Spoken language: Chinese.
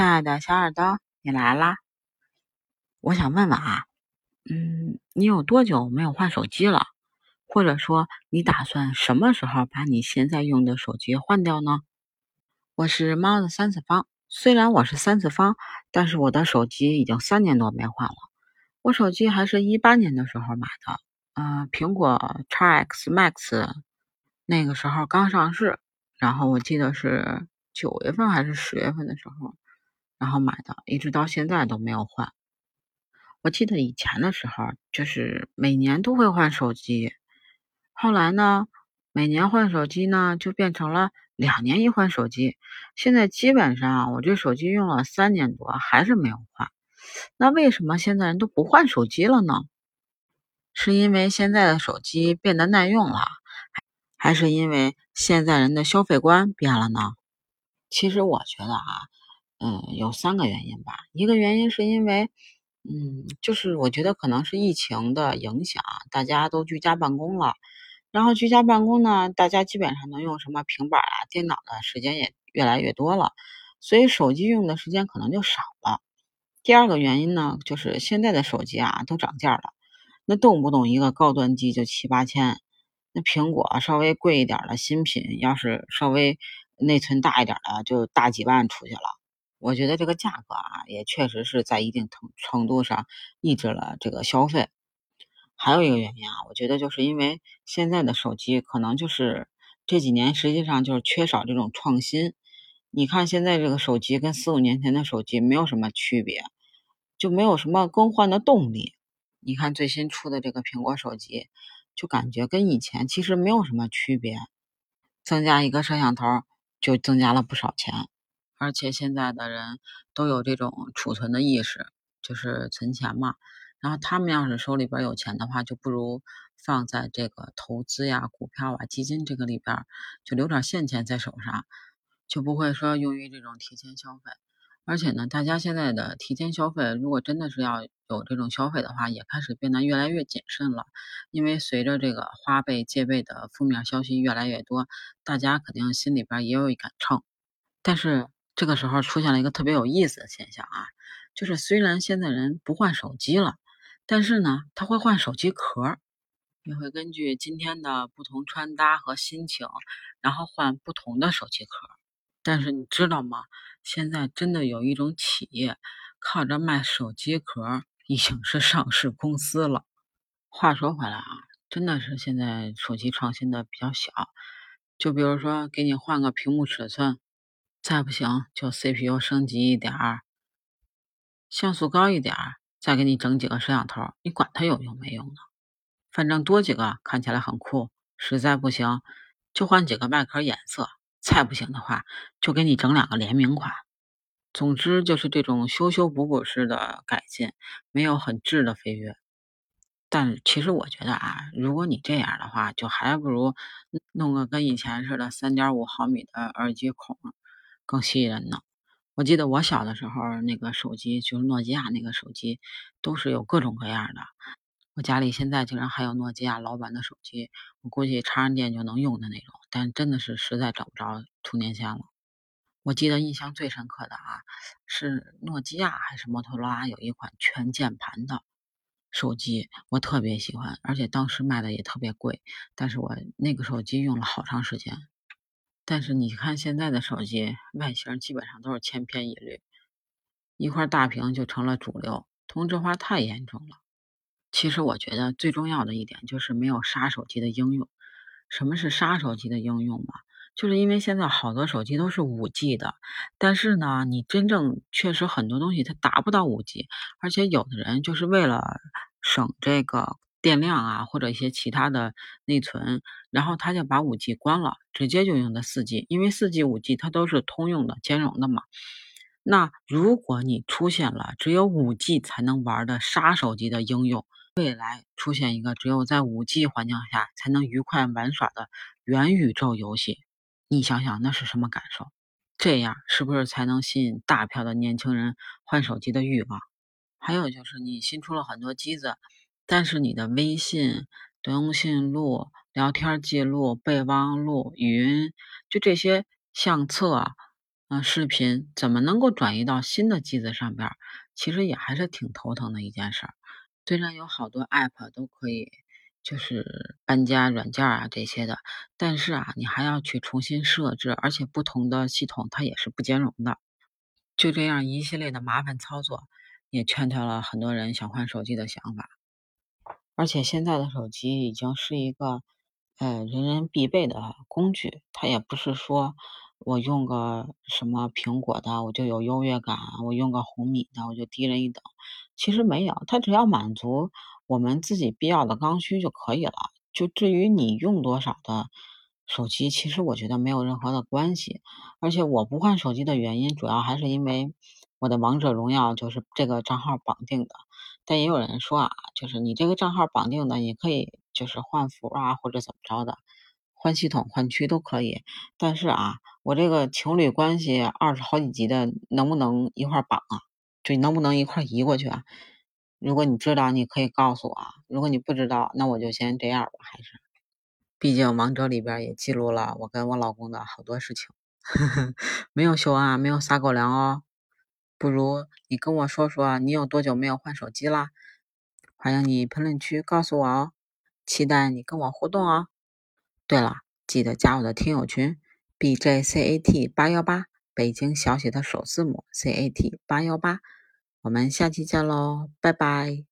亲爱的小耳朵，你来啦！我想问问啊，嗯，你有多久没有换手机了？或者说，你打算什么时候把你现在用的手机换掉呢？我是猫的三次方，虽然我是三次方，但是我的手机已经三年多没换了。我手机还是一八年的时候买的，呃，苹果叉 X Max，那个时候刚上市，然后我记得是九月份还是十月份的时候。然后买的，一直到现在都没有换。我记得以前的时候，就是每年都会换手机。后来呢，每年换手机呢，就变成了两年一换手机。现在基本上，我这手机用了三年多，还是没有换。那为什么现在人都不换手机了呢？是因为现在的手机变得耐用了，还是因为现在人的消费观变了呢？其实我觉得啊。嗯，有三个原因吧。一个原因是因为，嗯，就是我觉得可能是疫情的影响，大家都居家办公了。然后居家办公呢，大家基本上能用什么平板啊、电脑的时间也越来越多了，所以手机用的时间可能就少了。第二个原因呢，就是现在的手机啊都涨价了，那动不动一个高端机就七八千，那苹果稍微贵一点的新品，要是稍微内存大一点的，就大几万出去了。我觉得这个价格啊，也确实是在一定程程度上抑制了这个消费。还有一个原因啊，我觉得就是因为现在的手机可能就是这几年实际上就是缺少这种创新。你看现在这个手机跟四五年前的手机没有什么区别，就没有什么更换的动力。你看最新出的这个苹果手机，就感觉跟以前其实没有什么区别，增加一个摄像头就增加了不少钱。而且现在的人都有这种储存的意识，就是存钱嘛。然后他们要是手里边有钱的话，就不如放在这个投资呀、股票啊、基金这个里边，就留点现钱在手上，就不会说用于这种提前消费。而且呢，大家现在的提前消费，如果真的是要有这种消费的话，也开始变得越来越谨慎了。因为随着这个花呗借呗的负面消息越来越多，大家肯定心里边也有一杆秤，但是。这个时候出现了一个特别有意思的现象啊，就是虽然现在人不换手机了，但是呢，他会换手机壳，也会根据今天的不同穿搭和心情，然后换不同的手机壳。但是你知道吗？现在真的有一种企业靠着卖手机壳已经是上市公司了。话说回来啊，真的是现在手机创新的比较小，就比如说给你换个屏幕尺寸。再不行就 CPU 升级一点儿，像素高一点儿，再给你整几个摄像头，你管它有用没用呢？反正多几个看起来很酷。实在不行就换几个外壳颜色，再不行的话就给你整两个联名款。总之就是这种修修补补式的改进，没有很质的飞跃。但其实我觉得啊，如果你这样的话，就还不如弄个跟以前似的三点五毫米的耳机孔。更吸引人呢。我记得我小的时候，那个手机就是诺基亚那个手机，都是有各种各样的。我家里现在竟然还有诺基亚老版的手机，我估计插上电就能用的那种。但真的是实在找不着充电线了。我记得印象最深刻的啊，是诺基亚还是摩托罗拉有一款全键盘的手机，我特别喜欢，而且当时卖的也特别贵。但是我那个手机用了好长时间。但是你看现在的手机外形基本上都是千篇一律，一块大屏就成了主流，同质化太严重了。其实我觉得最重要的一点就是没有杀手机的应用。什么是杀手机的应用嘛？就是因为现在好多手机都是五 G 的，但是呢，你真正确实很多东西它达不到五 G，而且有的人就是为了省这个。电量啊，或者一些其他的内存，然后他就把五 G 关了，直接就用的四 G，因为四 G、五 G 它都是通用的、兼容的嘛。那如果你出现了只有五 G 才能玩的杀手级的应用，未来出现一个只有在五 G 环境下才能愉快玩耍的元宇宙游戏，你想想那是什么感受？这样是不是才能吸引大票的年轻人换手机的欲望？还有就是你新出了很多机子。但是你的微信、通讯录、聊天记录、备忘录、语音，就这些相册，啊，视频怎么能够转移到新的机子上边，其实也还是挺头疼的一件事儿。虽然有好多 App 都可以，就是搬家软件啊这些的，但是啊，你还要去重新设置，而且不同的系统它也是不兼容的。就这样一系列的麻烦操作，也劝退了很多人想换手机的想法。而且现在的手机已经是一个，呃，人人必备的工具，它也不是说。我用个什么苹果的，我就有优越感；我用个红米的，我就低人一等。其实没有，它只要满足我们自己必要的刚需就可以了。就至于你用多少的手机，其实我觉得没有任何的关系。而且我不换手机的原因，主要还是因为我的王者荣耀就是这个账号绑定的。但也有人说啊，就是你这个账号绑定的，你可以就是换服啊，或者怎么着的。换系统、换区都可以，但是啊，我这个情侣关系二十好几级的，能不能一块绑啊？就能不能一块移过去啊？如果你知道，你可以告诉我；如果你不知道，那我就先这样吧。还是，毕竟王者里边也记录了我跟我老公的好多事情，没有秀恩，没有撒狗粮哦。不如你跟我说说，你有多久没有换手机啦？欢迎你评论区告诉我哦，期待你跟我互动哦。对了，记得加我的听友群，B J C A T 八幺八，北京小写的首字母 C A T 八幺八，我们下期见喽，拜拜。